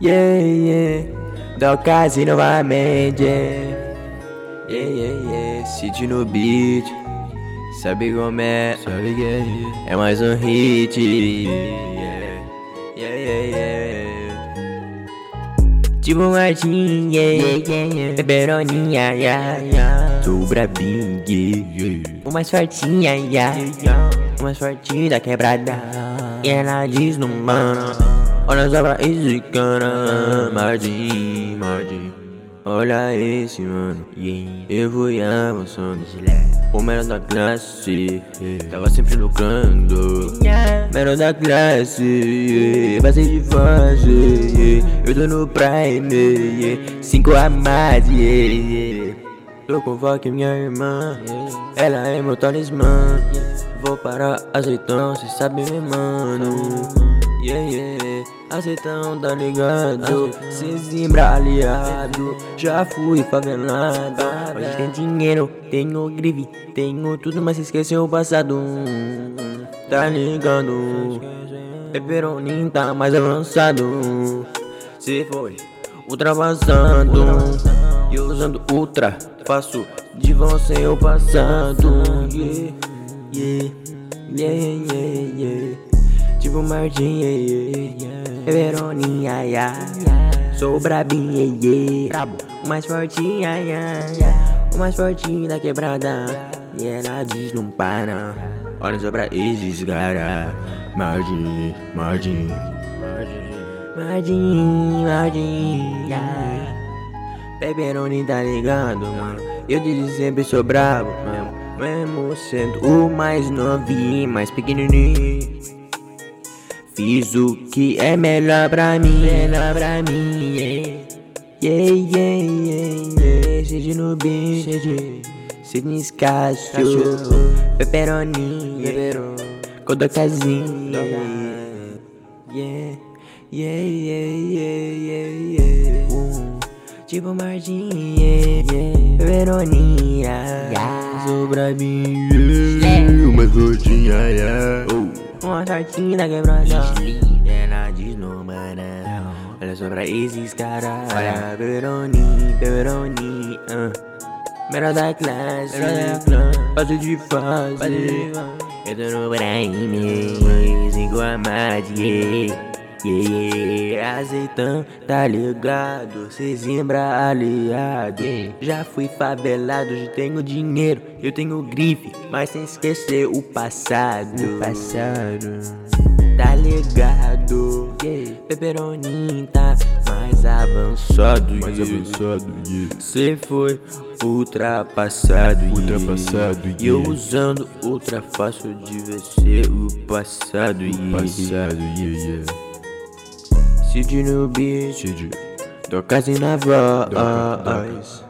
Yeah, yeah. Docase novamente. Yeah, yeah, yeah. City no beat. Sabe como é? Sabe que é? É mais um hit. Yeah, yeah, yeah. yeah. Tipo um Martin, yeah, yeah, yeah. Peperoninha, yeah, yeah. Sou brabinho, yeah, yeah. O mais fortinha, yeah, yeah. O mais fortinho da quebrada. E ela diz no mano. Olha só pra esse cara, Martin, Martin. Olha esse mano, yeah. eu fui avançando. O melhor da classe, tava sempre lucrando. Melhor da classe, yeah. passei de fase. Yeah. Eu tô no Prime, yeah. cinco a mais. Yeah, yeah. Eu convoque minha irmã, ela é meu talismã. Vou para azeitão, cê sabe, meu mano. Azeitão, tá ligado? Cê zimbra aliado, já fui favelado. Hoje tem dinheiro, tenho grife, tenho tudo, mas esqueceu o passado. Tá ligado? Pepperoninho tá mais avançado. Cê foi ultrapassando. E usando ultra, faço de você o passado. Yeah, yeah, yeah, yeah, yeah. Tipo Martin, yeah, yeah. Veroninha, yeah. Sou brabinha. Brabo. O mais fortinho, yeah, yeah. O mais fortinho da quebrada. E ela diz não para. Olha só pra esses cara. Martin, Martin, Martin, Martin, yeah. Pepperoni tá ligado, mano. Eu desde sempre sou bravo, mesmo. Mesmo sendo o mais novinho, mais pequenininho. Fiz o que é melhor pra mim, melhor pra mim, yeah. Yeah, yeah, yeah, yeah. Seja no beat, seja. Sidney Cássio, Pepperoni, yeah. Coda casinha, yeah. Yeah, yeah, yeah, yeah, yeah. Uh, tipo Martin, yeah, yeah. Veroninha, yeah. Sou brabinho, yeah. Uma gordinha, yeah. Uma sortinha da quebrada. Ela desnumana. Olha só pra esses caras. Olha, Veroninha, Veroninha. Uh. Melhor da classe, fase de fase. Eu tô no Prime, cinco a mais, yeah. Yeah, azeitão, tá ligado? Cê zimbra aliado. Já fui favelado, já tenho dinheiro, eu tenho grife, mas sem esquecer o passado. O passado. Tá ligado? Yeah. Tá mais avançado. Mais avançado, yeah. Cê foi ultrapassado, Ultrapassado, yeah. E eu yeah. usando ultra fácil de vencer o passado, yeah. Passado, yeah, yeah. Sidi no beat, Sidi. Docas in a voz.